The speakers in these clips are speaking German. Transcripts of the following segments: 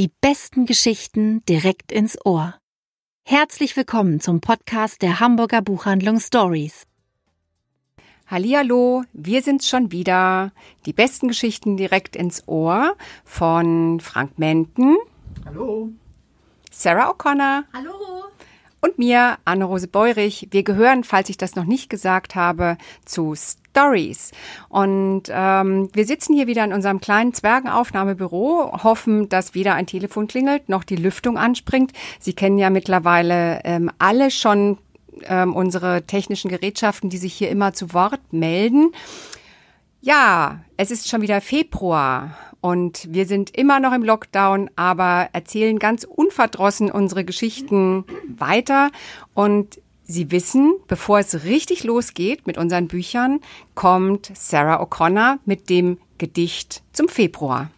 Die besten Geschichten direkt ins Ohr. Herzlich willkommen zum Podcast der Hamburger Buchhandlung Stories. Hallihallo, wir sind's schon wieder. Die besten Geschichten direkt ins Ohr von Frank Menten. Hallo. Sarah O'Connor. Hallo. Und mir, Anne-Rose Beurich. Wir gehören, falls ich das noch nicht gesagt habe, zu Stories. Und ähm, wir sitzen hier wieder in unserem kleinen Zwergenaufnahmebüro, hoffen, dass weder ein Telefon klingelt, noch die Lüftung anspringt. Sie kennen ja mittlerweile ähm, alle schon ähm, unsere technischen Gerätschaften, die sich hier immer zu Wort melden. Ja, es ist schon wieder Februar und wir sind immer noch im Lockdown, aber erzählen ganz unverdrossen unsere Geschichten weiter und Sie wissen, bevor es richtig losgeht mit unseren Büchern, kommt Sarah O'Connor mit dem Gedicht zum Februar.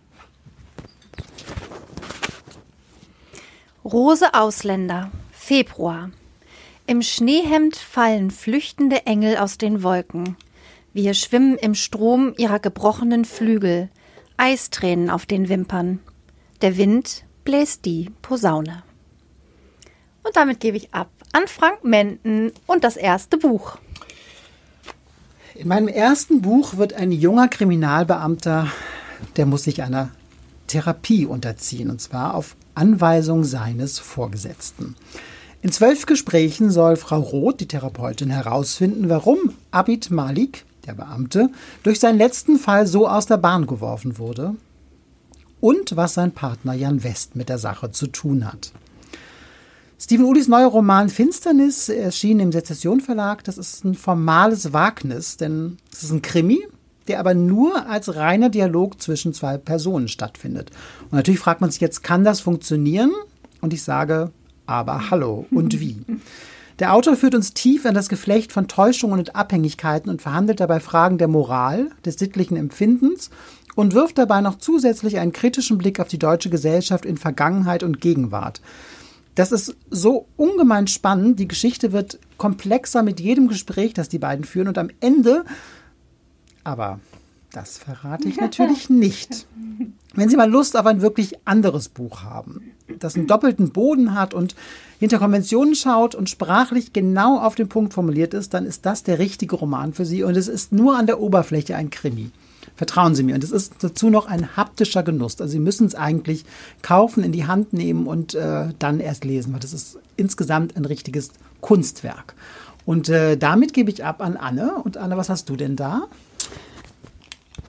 Rose Ausländer, Februar. Im Schneehemd fallen flüchtende Engel aus den Wolken. Wir schwimmen im Strom ihrer gebrochenen Flügel, Eistränen auf den Wimpern. Der Wind bläst die Posaune. Und damit gebe ich ab an Frank Menden und das erste Buch. In meinem ersten Buch wird ein junger Kriminalbeamter, der muss sich einer Therapie unterziehen, und zwar auf Anweisung seines Vorgesetzten. In zwölf Gesprächen soll Frau Roth, die Therapeutin, herausfinden, warum Abid Malik, der Beamte, durch seinen letzten Fall so aus der Bahn geworfen wurde und was sein Partner Jan West mit der Sache zu tun hat. Stephen Ulis neuer Roman Finsternis erschien im Sezession Verlag. Das ist ein formales Wagnis, denn es ist ein Krimi, der aber nur als reiner Dialog zwischen zwei Personen stattfindet. Und natürlich fragt man sich jetzt, kann das funktionieren? Und ich sage, aber hallo und wie? Der Autor führt uns tief in das Geflecht von Täuschungen und Abhängigkeiten und verhandelt dabei Fragen der Moral, des sittlichen Empfindens und wirft dabei noch zusätzlich einen kritischen Blick auf die deutsche Gesellschaft in Vergangenheit und Gegenwart. Das ist so ungemein spannend. Die Geschichte wird komplexer mit jedem Gespräch, das die beiden führen. Und am Ende, aber das verrate ich natürlich nicht. Wenn Sie mal Lust auf ein wirklich anderes Buch haben, das einen doppelten Boden hat und hinter Konventionen schaut und sprachlich genau auf den Punkt formuliert ist, dann ist das der richtige Roman für Sie und es ist nur an der Oberfläche ein Krimi. Vertrauen Sie mir. Und es ist dazu noch ein haptischer Genuss. Also Sie müssen es eigentlich kaufen, in die Hand nehmen und äh, dann erst lesen, weil das ist insgesamt ein richtiges Kunstwerk. Und äh, damit gebe ich ab an Anne. Und Anne, was hast du denn da?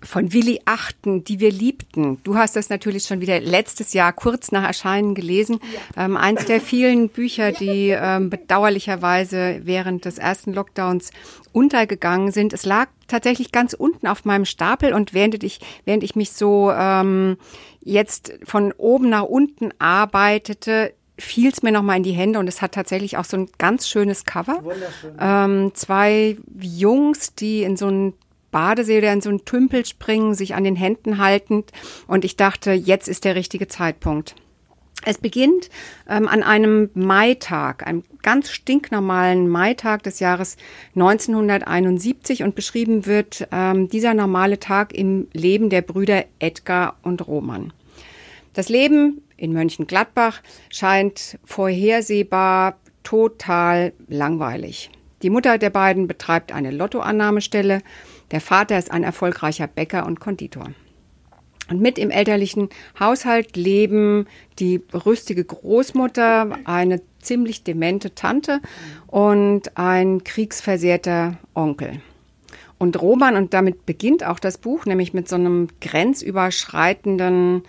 Von Willi Achten, die wir liebten. Du hast das natürlich schon wieder letztes Jahr kurz nach Erscheinen gelesen. Ja. Ähm, eins der vielen Bücher, die ähm, bedauerlicherweise während des ersten Lockdowns untergegangen sind. Es lag tatsächlich ganz unten auf meinem Stapel und während ich, während ich mich so ähm, jetzt von oben nach unten arbeitete, fiel es mir nochmal in die Hände und es hat tatsächlich auch so ein ganz schönes Cover. Wunderschön. Ähm, zwei Jungs, die in so ein Badesee oder in so einen Tümpel springen, sich an den Händen haltend. Und ich dachte, jetzt ist der richtige Zeitpunkt. Es beginnt ähm, an einem Maitag, einem ganz stinknormalen Maitag des Jahres 1971 und beschrieben wird ähm, dieser normale Tag im Leben der Brüder Edgar und Roman. Das Leben in Mönchengladbach scheint vorhersehbar total langweilig. Die Mutter der beiden betreibt eine Lottoannahmestelle der Vater ist ein erfolgreicher Bäcker und Konditor. Und mit im elterlichen Haushalt leben die rüstige Großmutter, eine ziemlich demente Tante und ein kriegsversehrter Onkel. Und Roman, und damit beginnt auch das Buch, nämlich mit so einem grenzüberschreitenden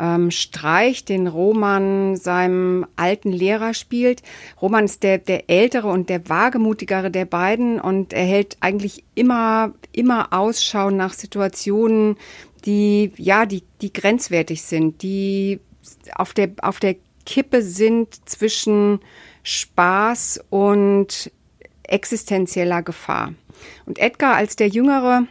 ähm, Streich, den Roman seinem alten Lehrer spielt. Roman ist der, der ältere und der wagemutigere der beiden und er hält eigentlich immer, immer Ausschau nach Situationen, die, ja, die, die grenzwertig sind, die auf der, auf der Kippe sind zwischen Spaß und existenzieller Gefahr. Und Edgar als der Jüngere,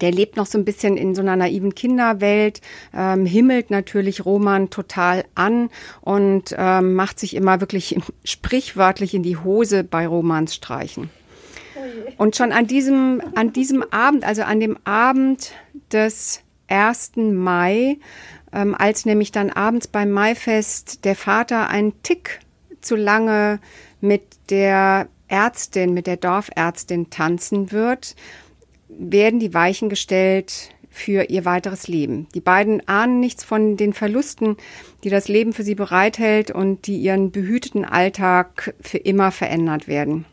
der lebt noch so ein bisschen in so einer naiven Kinderwelt, ähm, himmelt natürlich Roman total an und ähm, macht sich immer wirklich sprichwörtlich in die Hose bei Romans Streichen. Und schon an diesem, an diesem Abend, also an dem Abend des 1. Mai, ähm, als nämlich dann abends beim Maifest der Vater einen Tick zu lange mit der Ärztin, mit der Dorfärztin tanzen wird, werden die Weichen gestellt für ihr weiteres Leben. Die beiden ahnen nichts von den Verlusten, die das Leben für sie bereithält und die ihren behüteten Alltag für immer verändert werden.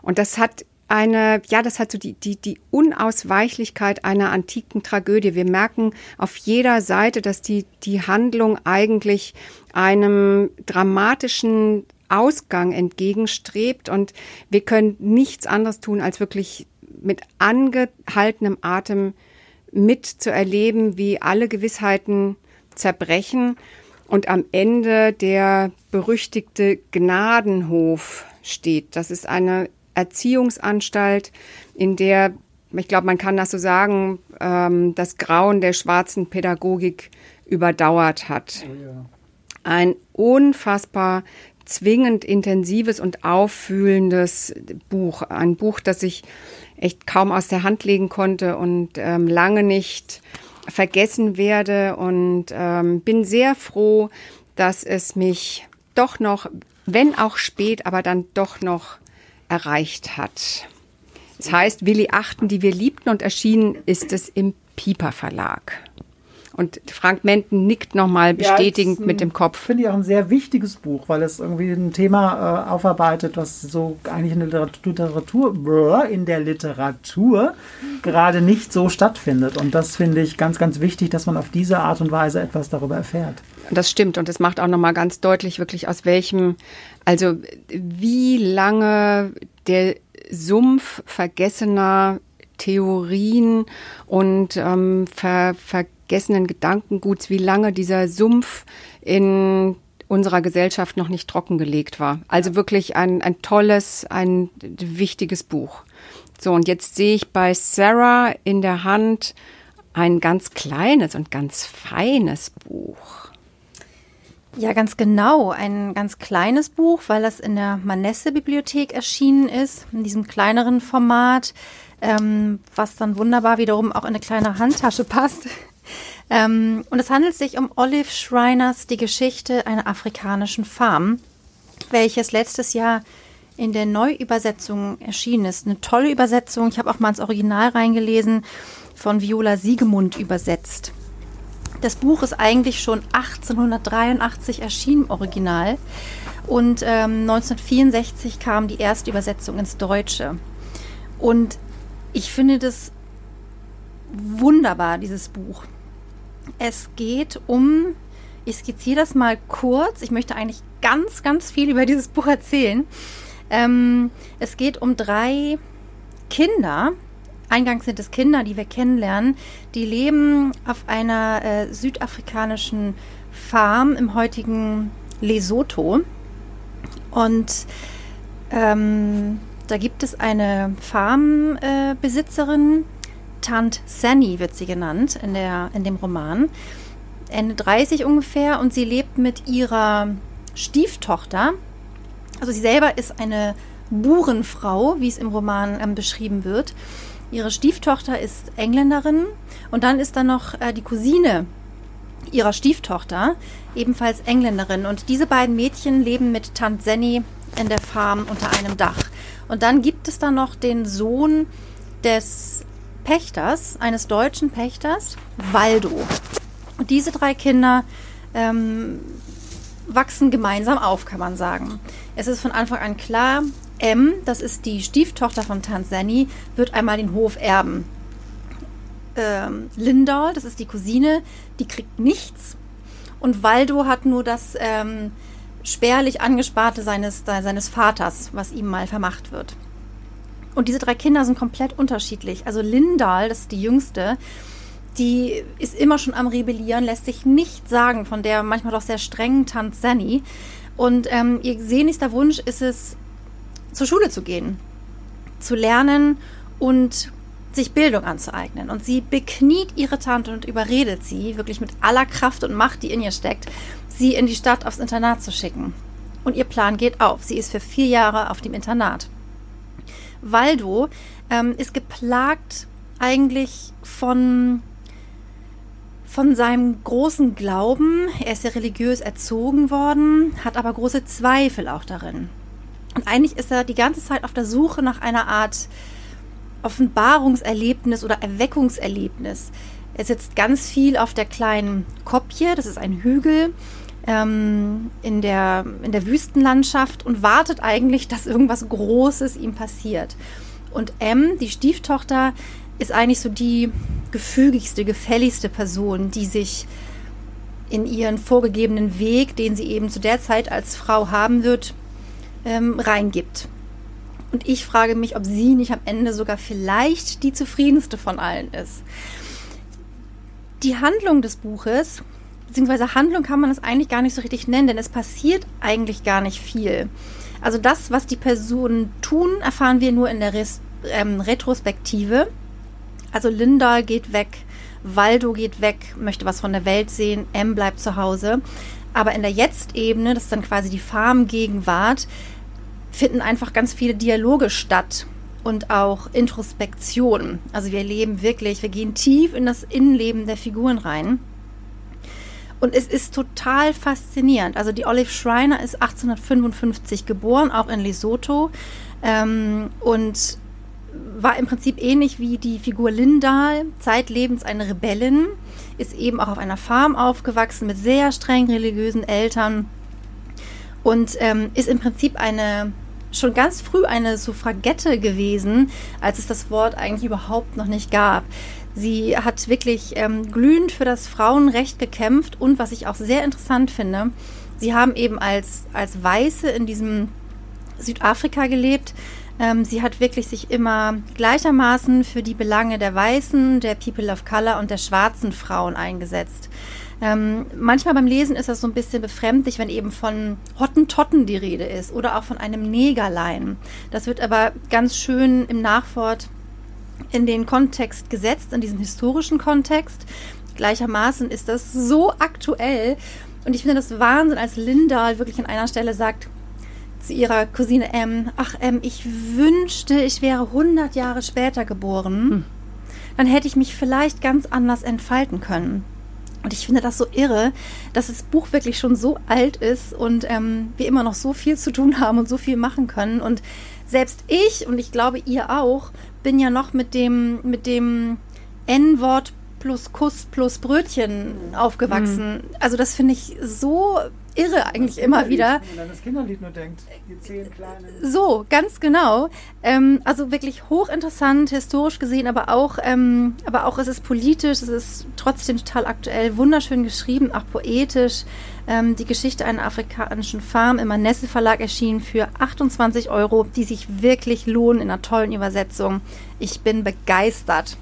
Und das hat eine, ja, das hat so die, die, die Unausweichlichkeit einer antiken Tragödie. Wir merken auf jeder Seite, dass die, die Handlung eigentlich einem dramatischen Ausgang entgegenstrebt und wir können nichts anderes tun, als wirklich mit angehaltenem Atem mitzuerleben, wie alle Gewissheiten zerbrechen und am Ende der berüchtigte Gnadenhof steht. Das ist eine Erziehungsanstalt, in der, ich glaube, man kann das so sagen, ähm, das Grauen der schwarzen Pädagogik überdauert hat. Oh ja. Ein unfassbar zwingend intensives und auffühlendes Buch. Ein Buch, das ich echt kaum aus der Hand legen konnte und ähm, lange nicht vergessen werde. Und ähm, bin sehr froh, dass es mich doch noch, wenn auch spät, aber dann doch noch erreicht hat. Es heißt Willi Achten, die wir liebten und erschienen ist es im Pieper Verlag. Und Frank Menten nickt nochmal bestätigend ja, mit dem Kopf. Finde ich auch ein sehr wichtiges Buch, weil es irgendwie ein Thema äh, aufarbeitet, was so eigentlich in der Literatur, in der Literatur gerade nicht so stattfindet. Und das finde ich ganz, ganz wichtig, dass man auf diese Art und Weise etwas darüber erfährt. Das stimmt und es macht auch nochmal ganz deutlich, wirklich aus welchem, also wie lange der Sumpf vergessener Theorien und ähm, ver, vergessenen Gedankenguts, wie lange dieser Sumpf in unserer Gesellschaft noch nicht trockengelegt war. Also wirklich ein, ein tolles, ein wichtiges Buch. So, und jetzt sehe ich bei Sarah in der Hand ein ganz kleines und ganz feines Buch. Ja, ganz genau. Ein ganz kleines Buch, weil das in der Manesse-Bibliothek erschienen ist, in diesem kleineren Format, ähm, was dann wunderbar wiederum auch in eine kleine Handtasche passt. Ähm, und es handelt sich um Olive Schriners Die Geschichte einer afrikanischen Farm, welches letztes Jahr in der Neuübersetzung erschienen ist. Eine tolle Übersetzung. Ich habe auch mal ins Original reingelesen, von Viola Siegemund übersetzt. Das Buch ist eigentlich schon 1883 erschienen Original und ähm, 1964 kam die erste Übersetzung ins Deutsche. Und ich finde das wunderbar, dieses Buch. Es geht um, ich skizziere das mal kurz, ich möchte eigentlich ganz, ganz viel über dieses Buch erzählen. Ähm, es geht um drei Kinder, Eingangs sind es Kinder, die wir kennenlernen, die leben auf einer äh, südafrikanischen Farm im heutigen Lesotho. Und ähm, da gibt es eine Farmbesitzerin, äh, Tant Sani wird sie genannt in, der, in dem Roman. Ende 30 ungefähr und sie lebt mit ihrer Stieftochter. Also sie selber ist eine Burenfrau, wie es im Roman ähm, beschrieben wird. Ihre Stieftochter ist Engländerin und dann ist da noch äh, die Cousine ihrer Stieftochter, ebenfalls Engländerin. Und diese beiden Mädchen leben mit Tant Senny in der Farm unter einem Dach. Und dann gibt es da noch den Sohn des Pächters, eines deutschen Pächters, Waldo. Und diese drei Kinder ähm, wachsen gemeinsam auf, kann man sagen. Es ist von Anfang an klar, M, das ist die Stieftochter von Tanzani, wird einmal den Hof erben. Ähm, Lindahl, das ist die Cousine, die kriegt nichts. Und Waldo hat nur das ähm, spärlich angesparte seines, seines Vaters, was ihm mal vermacht wird. Und diese drei Kinder sind komplett unterschiedlich. Also Lindahl, das ist die jüngste, die ist immer schon am Rebellieren, lässt sich nicht sagen von der manchmal doch sehr strengen Tante Zanny. Und ähm, ihr sehnlichster Wunsch ist es, zur Schule zu gehen, zu lernen und sich Bildung anzueignen. Und sie bekniet ihre Tante und überredet sie, wirklich mit aller Kraft und Macht, die in ihr steckt, sie in die Stadt aufs Internat zu schicken. Und ihr Plan geht auf. Sie ist für vier Jahre auf dem Internat. Waldo ähm, ist geplagt eigentlich von von seinem großen Glauben. Er ist ja religiös erzogen worden, hat aber große Zweifel auch darin. Und eigentlich ist er die ganze Zeit auf der Suche nach einer Art Offenbarungserlebnis oder Erweckungserlebnis. Er sitzt ganz viel auf der kleinen Kopje, das ist ein Hügel ähm, in, der, in der Wüstenlandschaft und wartet eigentlich, dass irgendwas Großes ihm passiert. Und M, die Stieftochter, ist eigentlich so die gefügigste, gefälligste Person, die sich in ihren vorgegebenen Weg, den sie eben zu der Zeit als Frau haben wird, ähm, reingibt. Und ich frage mich, ob sie nicht am Ende sogar vielleicht die zufriedenste von allen ist. Die Handlung des Buches, beziehungsweise Handlung kann man es eigentlich gar nicht so richtig nennen, denn es passiert eigentlich gar nicht viel. Also das, was die Personen tun, erfahren wir nur in der Res ähm, Retrospektive. Also Linda geht weg, Waldo geht weg, möchte was von der Welt sehen, M bleibt zu Hause. Aber in der Jetzt-Ebene, das ist dann quasi die Farmgegenwart, finden einfach ganz viele Dialoge statt und auch Introspektion. Also wir leben wirklich, wir gehen tief in das Innenleben der Figuren rein. Und es ist total faszinierend. Also die Olive Schreiner ist 1855 geboren, auch in Lesotho. Ähm, und war im Prinzip ähnlich wie die Figur Lindahl, zeitlebens eine Rebellin, ist eben auch auf einer Farm aufgewachsen mit sehr streng religiösen Eltern und ähm, ist im Prinzip eine schon ganz früh eine Suffragette gewesen, als es das Wort eigentlich überhaupt noch nicht gab. Sie hat wirklich ähm, glühend für das Frauenrecht gekämpft und was ich auch sehr interessant finde, sie haben eben als, als Weiße in diesem Südafrika gelebt, ähm, sie hat wirklich sich immer gleichermaßen für die Belange der Weißen, der People of Color und der schwarzen Frauen eingesetzt. Ähm, manchmal beim Lesen ist das so ein bisschen befremdlich, wenn eben von Hottentotten die Rede ist oder auch von einem Negerlein. Das wird aber ganz schön im Nachwort in den Kontext gesetzt, in diesen historischen Kontext. Gleichermaßen ist das so aktuell. Und ich finde das Wahnsinn, als Lindahl wirklich an einer Stelle sagt, zu ihrer Cousine M, ach M, ich wünschte, ich wäre 100 Jahre später geboren. Hm. Dann hätte ich mich vielleicht ganz anders entfalten können. Und ich finde das so irre, dass das Buch wirklich schon so alt ist und ähm, wir immer noch so viel zu tun haben und so viel machen können. Und selbst ich, und ich glaube ihr auch, bin ja noch mit dem, mit dem N-Wort plus Kuss plus Brötchen aufgewachsen. Mhm. Also das finde ich so irre eigentlich immer wieder. Wenn man das Kinderlied nur denkt, die zehn kleinen. So, ganz genau. Ähm, also wirklich hochinteressant, historisch gesehen, aber auch, ähm, aber auch es ist politisch, es ist trotzdem total aktuell, wunderschön geschrieben, auch poetisch. Ähm, die Geschichte einer afrikanischen Farm im Manesse Verlag erschienen für 28 Euro, die sich wirklich lohnen in einer tollen Übersetzung. Ich bin begeistert.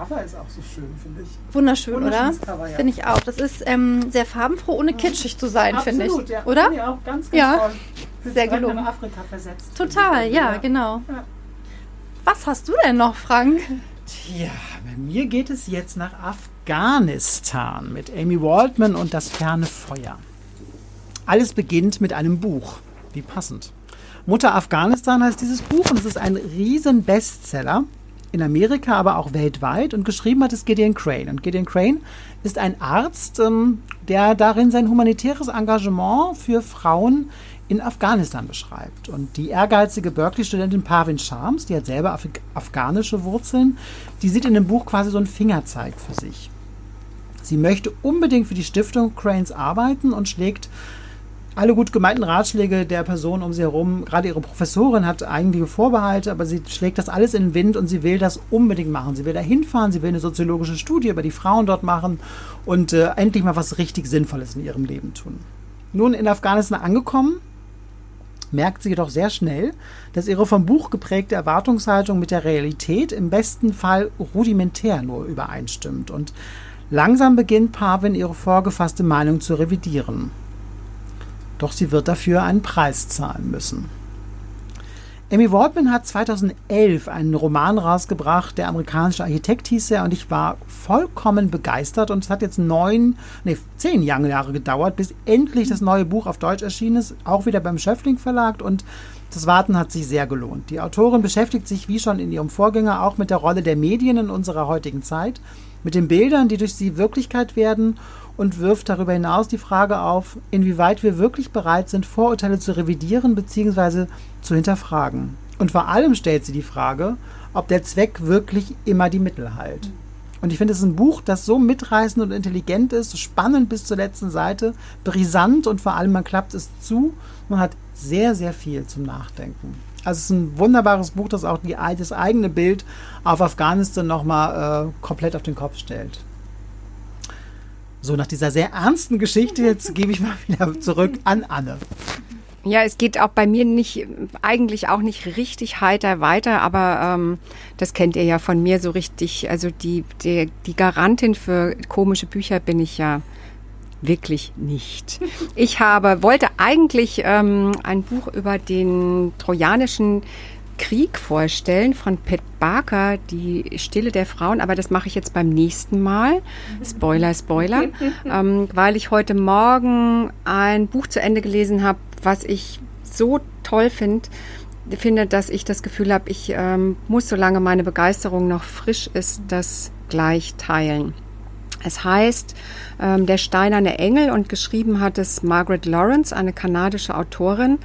Cover ist auch so schön, finde ich. Wunderschön, oder? Ja. Finde ich auch. Das ist ähm, sehr farbenfroh, ohne kitschig zu sein, finde ich. Ja. Oder? Ja, auch ganz, ganz ja. toll. Sehr gelungen. In Afrika versetzt. Total, ja, genau. Ja. Was hast du denn noch, Frank? Tja, bei mir geht es jetzt nach Afghanistan mit Amy Waldman und das ferne Feuer. Alles beginnt mit einem Buch. Wie passend. Mutter Afghanistan heißt dieses Buch und es ist ein riesen Bestseller in Amerika, aber auch weltweit. Und geschrieben hat es Gideon Crane. Und Gideon Crane ist ein Arzt, ähm, der darin sein humanitäres Engagement für Frauen in Afghanistan beschreibt. Und die ehrgeizige Berkeley-Studentin Parvin Shams, die hat selber Af afghanische Wurzeln, die sieht in dem Buch quasi so einen Fingerzeig für sich. Sie möchte unbedingt für die Stiftung Cranes arbeiten und schlägt alle gut gemeinten Ratschläge der Person um sie herum, gerade ihre Professorin hat einige Vorbehalte, aber sie schlägt das alles in den Wind und sie will das unbedingt machen. Sie will da hinfahren, sie will eine soziologische Studie über die Frauen dort machen und äh, endlich mal was richtig Sinnvolles in ihrem Leben tun. Nun in Afghanistan angekommen, merkt sie jedoch sehr schnell, dass ihre vom Buch geprägte Erwartungshaltung mit der Realität im besten Fall rudimentär nur übereinstimmt und langsam beginnt Parvin ihre vorgefasste Meinung zu revidieren. Doch sie wird dafür einen Preis zahlen müssen. Amy Waldman hat 2011 einen Roman rausgebracht, der amerikanische Architekt hieß er, und ich war vollkommen begeistert. Und es hat jetzt neun, nee, zehn Jahre gedauert, bis endlich das neue Buch auf Deutsch erschienen ist, auch wieder beim Schöffling Verlag. Und Das Warten hat sich sehr gelohnt. Die Autorin beschäftigt sich wie schon in ihrem Vorgänger auch mit der Rolle der Medien in unserer heutigen Zeit, mit den Bildern, die durch sie Wirklichkeit werden und wirft darüber hinaus die Frage auf, inwieweit wir wirklich bereit sind, Vorurteile zu revidieren bzw. zu hinterfragen. Und vor allem stellt sie die Frage, ob der Zweck wirklich immer die Mittel heilt. Und ich finde, es ist ein Buch, das so mitreißend und intelligent ist, spannend bis zur letzten Seite, brisant und vor allem man klappt es zu. Man hat sehr, sehr viel zum Nachdenken. Also es ist ein wunderbares Buch, das auch die, das eigene Bild auf Afghanistan nochmal äh, komplett auf den Kopf stellt. So, nach dieser sehr ernsten Geschichte, jetzt gebe ich mal wieder zurück an Anne. Ja, es geht auch bei mir nicht, eigentlich auch nicht richtig heiter weiter, aber ähm, das kennt ihr ja von mir so richtig. Also die, die, die Garantin für komische Bücher bin ich ja wirklich nicht. Ich habe, wollte eigentlich ähm, ein Buch über den trojanischen Krieg vorstellen von Pat Barker, die Stille der Frauen, aber das mache ich jetzt beim nächsten Mal. Spoiler, Spoiler, ähm, weil ich heute Morgen ein Buch zu Ende gelesen habe, was ich so toll finde, finde, dass ich das Gefühl habe, ich ähm, muss, solange meine Begeisterung noch frisch ist, das gleich teilen. Es heißt ähm, Der steinerne Engel und geschrieben hat es Margaret Lawrence, eine kanadische Autorin.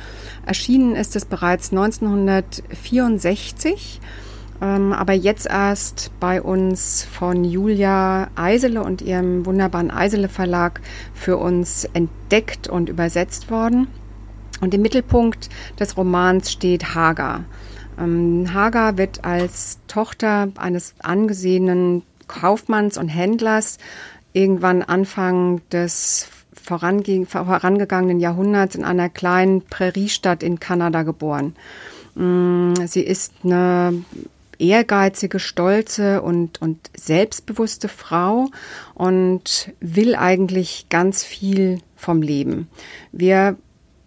Erschienen ist es bereits 1964, ähm, aber jetzt erst bei uns von Julia Eisele und ihrem wunderbaren Eisele Verlag für uns entdeckt und übersetzt worden. Und im Mittelpunkt des Romans steht Hagar. Ähm, Hagar wird als Tochter eines angesehenen Kaufmanns und Händlers irgendwann Anfang des vorangegangenen Jahrhunderts in einer kleinen Präriestadt in Kanada geboren. Mm, sie ist eine ehrgeizige, stolze und, und selbstbewusste Frau und will eigentlich ganz viel vom Leben. Wir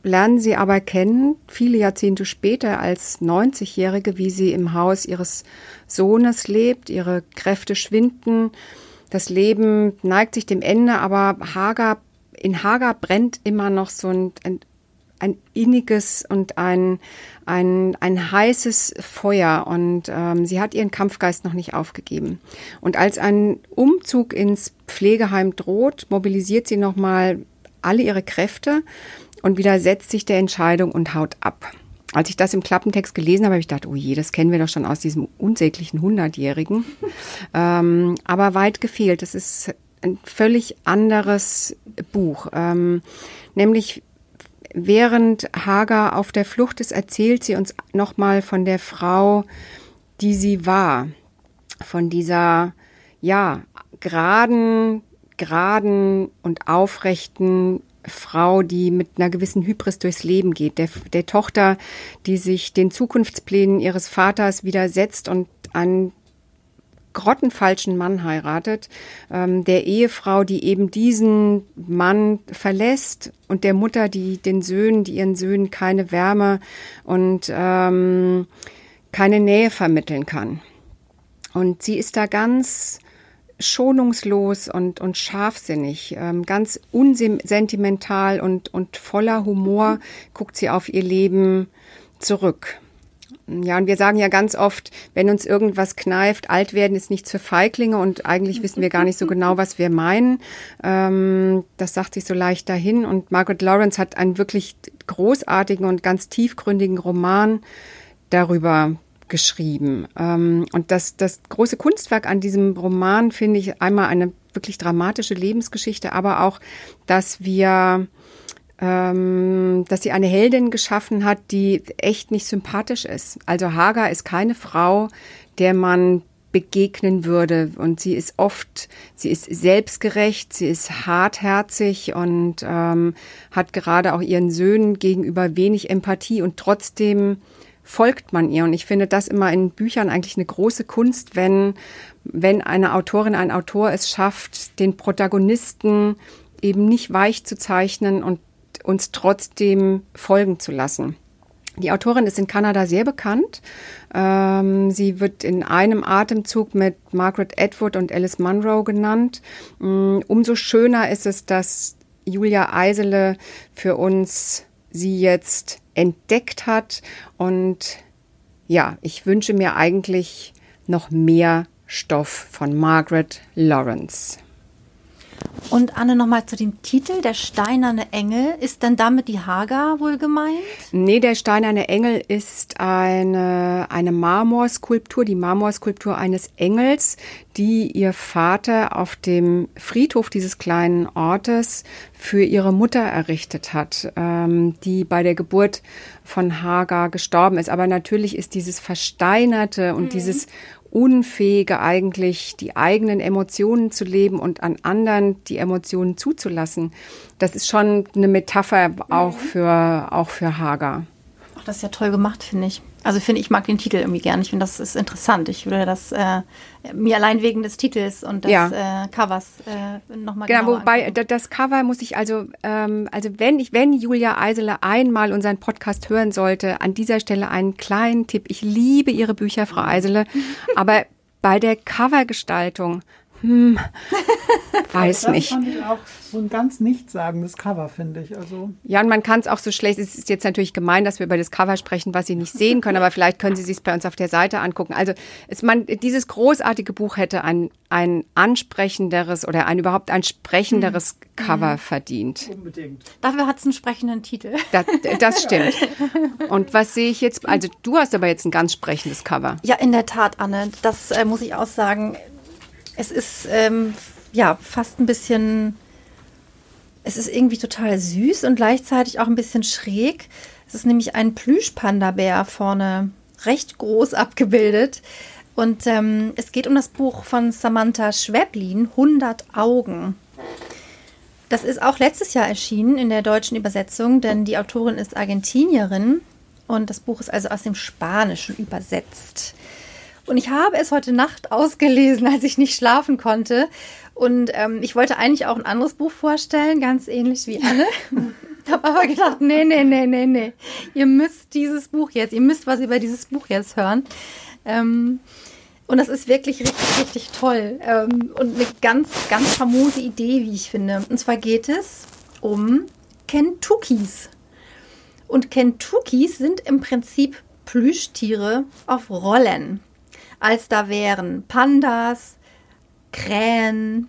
lernen sie aber kennen, viele Jahrzehnte später als 90-Jährige, wie sie im Haus ihres Sohnes lebt, ihre Kräfte schwinden, das Leben neigt sich dem Ende, aber Hagar, in Hagar brennt immer noch so ein, ein, ein inniges und ein, ein, ein heißes Feuer. Und ähm, sie hat ihren Kampfgeist noch nicht aufgegeben. Und als ein Umzug ins Pflegeheim droht, mobilisiert sie nochmal alle ihre Kräfte und widersetzt sich der Entscheidung und haut ab. Als ich das im Klappentext gelesen habe, habe ich gedacht, oh je, das kennen wir doch schon aus diesem unsäglichen Hundertjährigen. ähm, aber weit gefehlt. Es ist ein völlig anderes Buch. Ähm, nämlich während Hagar auf der Flucht ist, erzählt sie uns nochmal von der Frau, die sie war. Von dieser, ja, geraden, geraden und aufrechten Frau, die mit einer gewissen Hybris durchs Leben geht, der, der Tochter, die sich den Zukunftsplänen ihres Vaters widersetzt und einen grottenfalschen Mann heiratet, ähm, der Ehefrau, die eben diesen Mann verlässt und der Mutter, die den Söhnen, die ihren Söhnen keine Wärme und ähm, keine Nähe vermitteln kann. Und sie ist da ganz schonungslos und, und scharfsinnig, ähm, ganz unsentimental und, und voller Humor guckt sie auf ihr Leben zurück. Ja, und wir sagen ja ganz oft, wenn uns irgendwas kneift, alt werden ist nichts für Feiglinge und eigentlich wissen wir gar nicht so genau, was wir meinen. Ähm, das sagt sich so leicht dahin. Und Margaret Lawrence hat einen wirklich großartigen und ganz tiefgründigen Roman darüber geschrieben. Ähm, und das, das große Kunstwerk an diesem Roman finde ich einmal eine wirklich dramatische Lebensgeschichte, aber auch, dass wir ähm, dass sie eine Heldin geschaffen hat, die echt nicht sympathisch ist. Also Hagar ist keine Frau, der man begegnen würde. Und sie ist oft, sie ist selbstgerecht, sie ist hartherzig und ähm, hat gerade auch ihren Söhnen gegenüber wenig Empathie und trotzdem folgt man ihr. Und ich finde das immer in Büchern eigentlich eine große Kunst, wenn, wenn eine Autorin, ein Autor es schafft, den Protagonisten eben nicht weich zu zeichnen und uns trotzdem folgen zu lassen. Die Autorin ist in Kanada sehr bekannt. Ähm, sie wird in einem Atemzug mit Margaret Atwood und Alice Munro genannt. Mm, umso schöner ist es, dass Julia Eisele für uns sie jetzt entdeckt hat. Und ja, ich wünsche mir eigentlich noch mehr Stoff von Margaret Lawrence. Und Anne, nochmal zu dem Titel, der steinerne Engel. Ist denn damit die Hagar wohl gemeint? Nee, der steinerne Engel ist eine, eine Marmorskulptur, die Marmorskulptur eines Engels, die ihr Vater auf dem Friedhof dieses kleinen Ortes für ihre Mutter errichtet hat, ähm, die bei der Geburt von Hagar gestorben ist. Aber natürlich ist dieses Versteinerte und mhm. dieses Unfähige eigentlich, die eigenen Emotionen zu leben und an anderen die Emotionen zuzulassen. Das ist schon eine Metapher auch mhm. für, auch für Hager. Ach, das ist ja toll gemacht, finde ich. Also finde ich mag den Titel irgendwie gerne. Ich finde, das ist interessant. Ich würde das äh, mir allein wegen des Titels und des ja. äh, Covers äh, nochmal genau. Wobei angucken. das Cover muss ich also, ähm, also wenn ich, wenn Julia Eisele einmal unseren Podcast hören sollte, an dieser Stelle einen kleinen Tipp. Ich liebe Ihre Bücher, Frau Eisele, aber bei der Covergestaltung hm, weiß das nicht. Das fand ich auch so ein ganz nichtssagendes Cover, finde ich. Also ja, und man kann es auch so schlecht, es ist jetzt natürlich gemein, dass wir über das Cover sprechen, was Sie nicht sehen können, aber vielleicht können Sie sich bei uns auf der Seite angucken. Also es, man, dieses großartige Buch hätte ein, ein ansprechenderes oder ein überhaupt ein sprechenderes mhm. Cover mhm. verdient. Unbedingt. Dafür hat es einen sprechenden Titel. Das, das stimmt. Und was sehe ich jetzt? Also du hast aber jetzt ein ganz sprechendes Cover. Ja, in der Tat, Anne. Das äh, muss ich auch sagen es ist ähm, ja fast ein bisschen, es ist irgendwie total süß und gleichzeitig auch ein bisschen schräg. Es ist nämlich ein Plüschpanda-Bär vorne recht groß abgebildet. Und ähm, es geht um das Buch von Samantha Schweblin, 100 Augen. Das ist auch letztes Jahr erschienen in der deutschen Übersetzung, denn die Autorin ist Argentinierin und das Buch ist also aus dem Spanischen übersetzt. Und ich habe es heute Nacht ausgelesen, als ich nicht schlafen konnte. Und ähm, ich wollte eigentlich auch ein anderes Buch vorstellen, ganz ähnlich wie Anne. habe aber gedacht, nee, nee, nee, nee, nee. Ihr müsst dieses Buch jetzt, ihr müsst was über dieses Buch jetzt hören. Ähm, und das ist wirklich richtig, richtig toll. Ähm, und eine ganz, ganz famose Idee, wie ich finde. Und zwar geht es um Kentuckys. Und Kentuckys sind im Prinzip Plüschtiere auf Rollen als da wären Pandas, Krähen,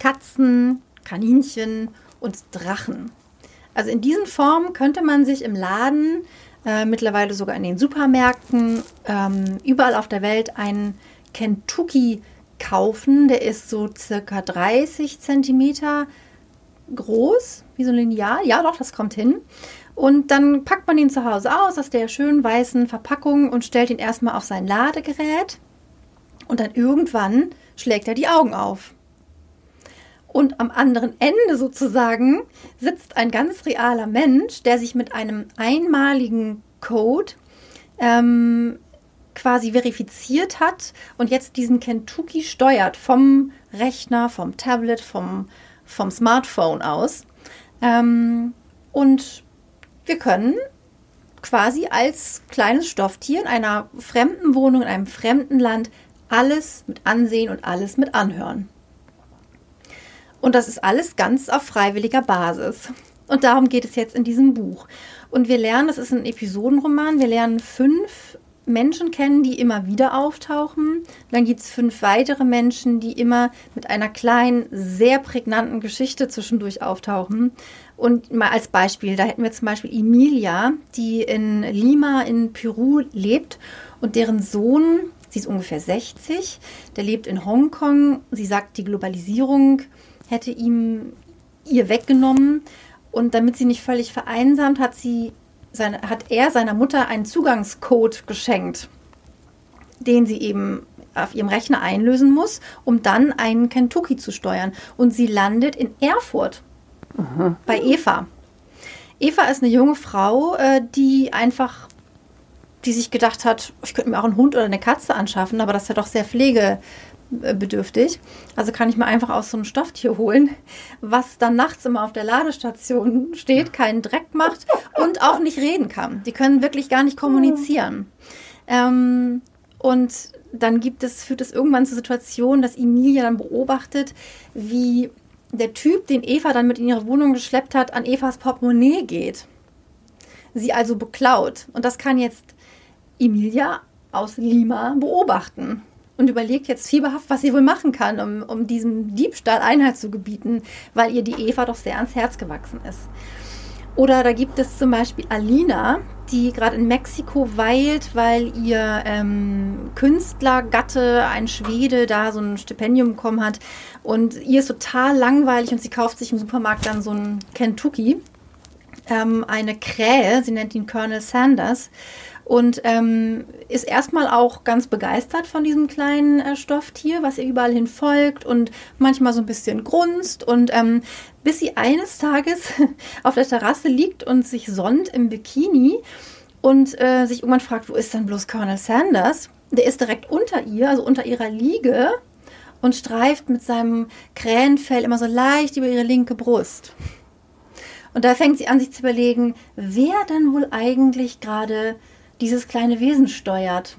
Katzen, Kaninchen und Drachen. Also in diesen Formen könnte man sich im Laden, äh, mittlerweile sogar in den Supermärkten, ähm, überall auf der Welt einen Kentucky kaufen. Der ist so circa 30 Zentimeter groß, wie so ein Lineal. Ja, doch, das kommt hin. Und dann packt man ihn zu Hause aus aus der schönen weißen Verpackung und stellt ihn erstmal auf sein Ladegerät. Und dann irgendwann schlägt er die Augen auf. Und am anderen Ende sozusagen sitzt ein ganz realer Mensch, der sich mit einem einmaligen Code ähm, quasi verifiziert hat und jetzt diesen Kentucky steuert vom Rechner, vom Tablet, vom, vom Smartphone aus. Ähm, und wir können quasi als kleines Stofftier in einer fremden Wohnung, in einem fremden Land alles mit ansehen und alles mit anhören. Und das ist alles ganz auf freiwilliger Basis. Und darum geht es jetzt in diesem Buch. Und wir lernen, das ist ein Episodenroman, wir lernen fünf Menschen kennen, die immer wieder auftauchen. Dann gibt es fünf weitere Menschen, die immer mit einer kleinen, sehr prägnanten Geschichte zwischendurch auftauchen. Und mal als Beispiel, da hätten wir zum Beispiel Emilia, die in Lima in Peru lebt und deren Sohn, sie ist ungefähr 60, der lebt in Hongkong. Sie sagt, die Globalisierung hätte ihm ihr weggenommen. Und damit sie nicht völlig vereinsamt, hat sie seine, hat er seiner Mutter einen Zugangscode geschenkt, den sie eben auf ihrem Rechner einlösen muss, um dann einen Kentucky zu steuern. Und sie landet in Erfurt Aha. bei Eva. Eva ist eine junge Frau, äh, die einfach, die sich gedacht hat, ich könnte mir auch einen Hund oder eine Katze anschaffen, aber das ist ja doch sehr pflege, bedürftig. Also kann ich mir einfach aus so einem Stofftier holen, was dann nachts immer auf der Ladestation steht, keinen Dreck macht und auch nicht reden kann. Die können wirklich gar nicht kommunizieren. Ähm, und dann gibt es, führt es irgendwann zur Situation, dass Emilia dann beobachtet, wie der Typ, den Eva dann mit in ihre Wohnung geschleppt hat, an Evas Portemonnaie geht. sie also beklaut. Und das kann jetzt Emilia aus Lima beobachten und überlegt jetzt fieberhaft, was sie wohl machen kann, um, um diesem Diebstahl Einhalt zu gebieten, weil ihr die Eva doch sehr ans Herz gewachsen ist. Oder da gibt es zum Beispiel Alina, die gerade in Mexiko weilt, weil ihr ähm, Künstlergatte, ein Schwede, da so ein Stipendium bekommen hat. Und ihr ist total langweilig und sie kauft sich im Supermarkt dann so ein Kentucky. Ähm, eine Krähe, sie nennt ihn Colonel Sanders und ähm, ist erstmal auch ganz begeistert von diesem kleinen äh, Stofftier, was ihr überall hin folgt und manchmal so ein bisschen grunzt und ähm, bis sie eines Tages auf der Terrasse liegt und sich sonnt im Bikini und äh, sich irgendwann fragt, wo ist denn bloß Colonel Sanders? Der ist direkt unter ihr, also unter ihrer Liege und streift mit seinem Krähenfell immer so leicht über ihre linke Brust. Und da fängt sie an, sich zu überlegen, wer denn wohl eigentlich gerade dieses kleine Wesen steuert.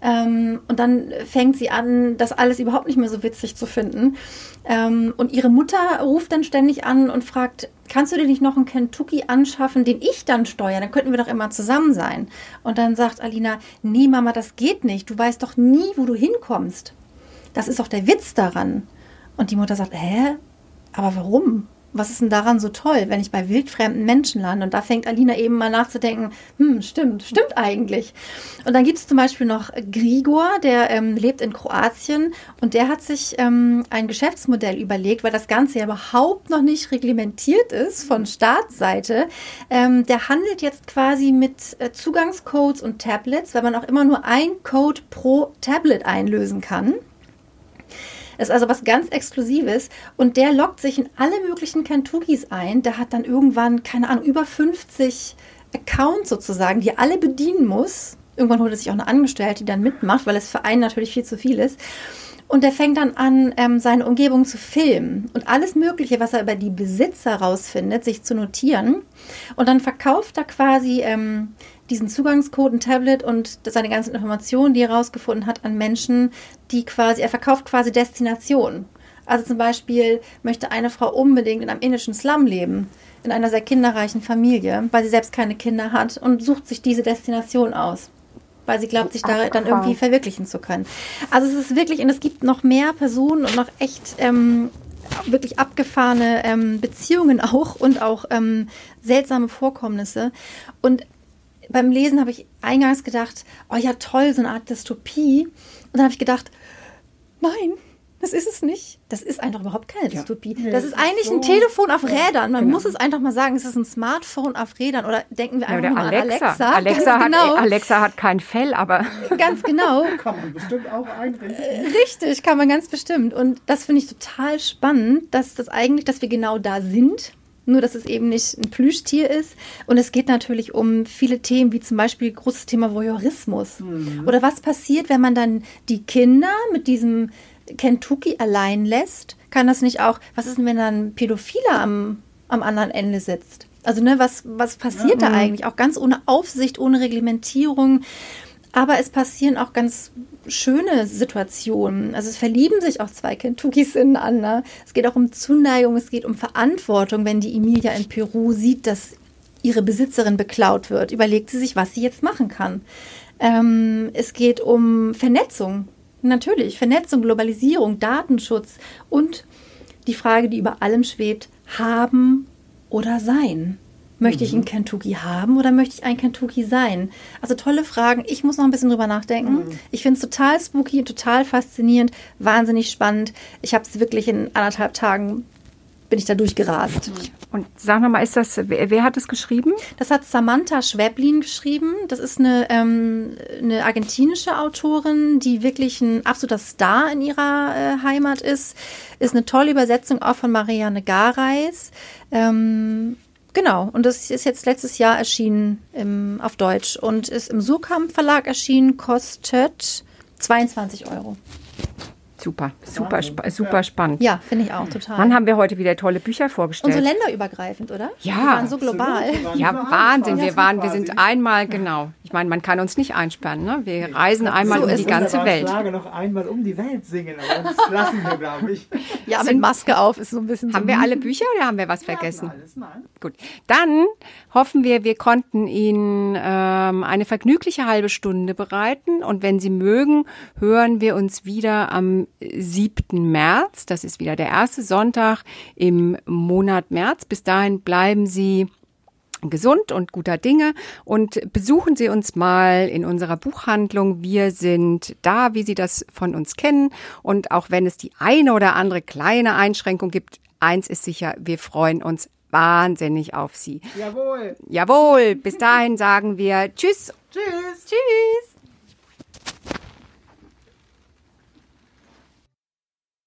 Ähm, und dann fängt sie an, das alles überhaupt nicht mehr so witzig zu finden. Ähm, und ihre Mutter ruft dann ständig an und fragt, kannst du dir nicht noch einen Kentucky anschaffen, den ich dann steuere? Dann könnten wir doch immer zusammen sein. Und dann sagt Alina, nee Mama, das geht nicht. Du weißt doch nie, wo du hinkommst. Das ist doch der Witz daran. Und die Mutter sagt, hä? Aber warum? Was ist denn daran so toll, wenn ich bei wildfremden Menschen lande? Und da fängt Alina eben mal nachzudenken, hm, stimmt, stimmt eigentlich. Und dann gibt es zum Beispiel noch Grigor, der ähm, lebt in Kroatien und der hat sich ähm, ein Geschäftsmodell überlegt, weil das Ganze ja überhaupt noch nicht reglementiert ist von Staatsseite. Ähm, der handelt jetzt quasi mit äh, Zugangscodes und Tablets, weil man auch immer nur ein Code pro Tablet einlösen kann. Ist also was ganz Exklusives. Und der lockt sich in alle möglichen Kentuckys ein. Der hat dann irgendwann, keine Ahnung, über 50 Accounts sozusagen, die er alle bedienen muss. Irgendwann holt er sich auch eine Angestellte, die dann mitmacht, weil es für einen natürlich viel zu viel ist. Und der fängt dann an, ähm, seine Umgebung zu filmen und alles Mögliche, was er über die Besitzer rausfindet, sich zu notieren. Und dann verkauft er quasi ähm, diesen Zugangscode, ein Tablet und seine ganzen Informationen, die er herausgefunden hat, an Menschen, die quasi, er verkauft quasi Destinationen. Also zum Beispiel möchte eine Frau unbedingt in einem indischen Slum leben, in einer sehr kinderreichen Familie, weil sie selbst keine Kinder hat und sucht sich diese Destination aus weil sie glaubt, sich da dann irgendwie verwirklichen zu können. Also es ist wirklich, und es gibt noch mehr Personen und noch echt ähm, wirklich abgefahrene ähm, Beziehungen auch und auch ähm, seltsame Vorkommnisse. Und beim Lesen habe ich eingangs gedacht, oh ja, toll, so eine Art Dystopie. Und dann habe ich gedacht, nein, das ist es nicht. Das ist einfach überhaupt keine Dystopie. Ja. das ist eigentlich so. ein Telefon auf Rädern. Man genau. muss es einfach mal sagen, es ist ein Smartphone auf Rädern. Oder denken wir einfach ja, mal Alexa. an Alexa. Alexa, genau. hat, Alexa hat kein Fell, aber... Ganz genau. kann man bestimmt auch einrichten. Richtig, kann man ganz bestimmt. Und das finde ich total spannend, dass das eigentlich, dass wir genau da sind nur dass es eben nicht ein Plüschtier ist. Und es geht natürlich um viele Themen, wie zum Beispiel großes Thema Voyeurismus. Mhm. Oder was passiert, wenn man dann die Kinder mit diesem Kentucky allein lässt? Kann das nicht auch, was ist denn, wenn dann Pädophiler am, am anderen Ende sitzt? Also, ne, was, was passiert ja. da eigentlich? Auch ganz ohne Aufsicht, ohne Reglementierung. Aber es passieren auch ganz schöne Situationen. Also es verlieben sich auch zwei Kentuckys ineinander. Es geht auch um Zuneigung, es geht um Verantwortung. Wenn die Emilia in Peru sieht, dass ihre Besitzerin beklaut wird, überlegt sie sich, was sie jetzt machen kann. Ähm, es geht um Vernetzung. Natürlich, Vernetzung, Globalisierung, Datenschutz und die Frage, die über allem schwebt, haben oder sein. Möchte ich ein mhm. Kentucky haben oder möchte ich ein Kentucky sein? Also tolle Fragen. Ich muss noch ein bisschen drüber nachdenken. Mhm. Ich finde es total spooky, total faszinierend, wahnsinnig spannend. Ich habe es wirklich in anderthalb Tagen bin ich da durchgerast. Und sag mal, ist das, wer, wer, hat es geschrieben? Das hat Samantha Schweblin geschrieben. Das ist eine, ähm, eine argentinische Autorin, die wirklich ein absoluter Star in ihrer äh, Heimat ist. Ist eine tolle Übersetzung auch von Marianne Gareis. Ähm, Genau, und das ist jetzt letztes Jahr erschienen im, auf Deutsch und ist im Surkamp Verlag erschienen, kostet 22 Euro. Super, super, spa super spannend. Ja, finde ich auch total. Wann haben wir heute wieder tolle Bücher vorgestellt? Und so länderübergreifend, oder? Ja. Wir waren so global. Ja, Wahnsinn. Wir waren, wir sind einmal, genau. Ich meine, man kann uns nicht einsperren, ne? Wir reisen einmal So um die ganze Welt. Schlager noch einmal um die Welt singen, aber das lassen wir, glaube ich. Ja, mit Maske auf ist so ein bisschen Haben so. wir alle Bücher oder haben wir was vergessen? Alles nein. Gut. Dann hoffen wir, wir konnten Ihnen ähm, eine vergnügliche halbe Stunde bereiten. Und wenn Sie mögen, hören wir uns wieder am 7. März. Das ist wieder der erste Sonntag im Monat März. Bis dahin bleiben Sie gesund und guter Dinge und besuchen Sie uns mal in unserer Buchhandlung. Wir sind da, wie Sie das von uns kennen. Und auch wenn es die eine oder andere kleine Einschränkung gibt, eins ist sicher, wir freuen uns wahnsinnig auf Sie. Jawohl. Jawohl, bis dahin sagen wir Tschüss. Tschüss. Tschüss.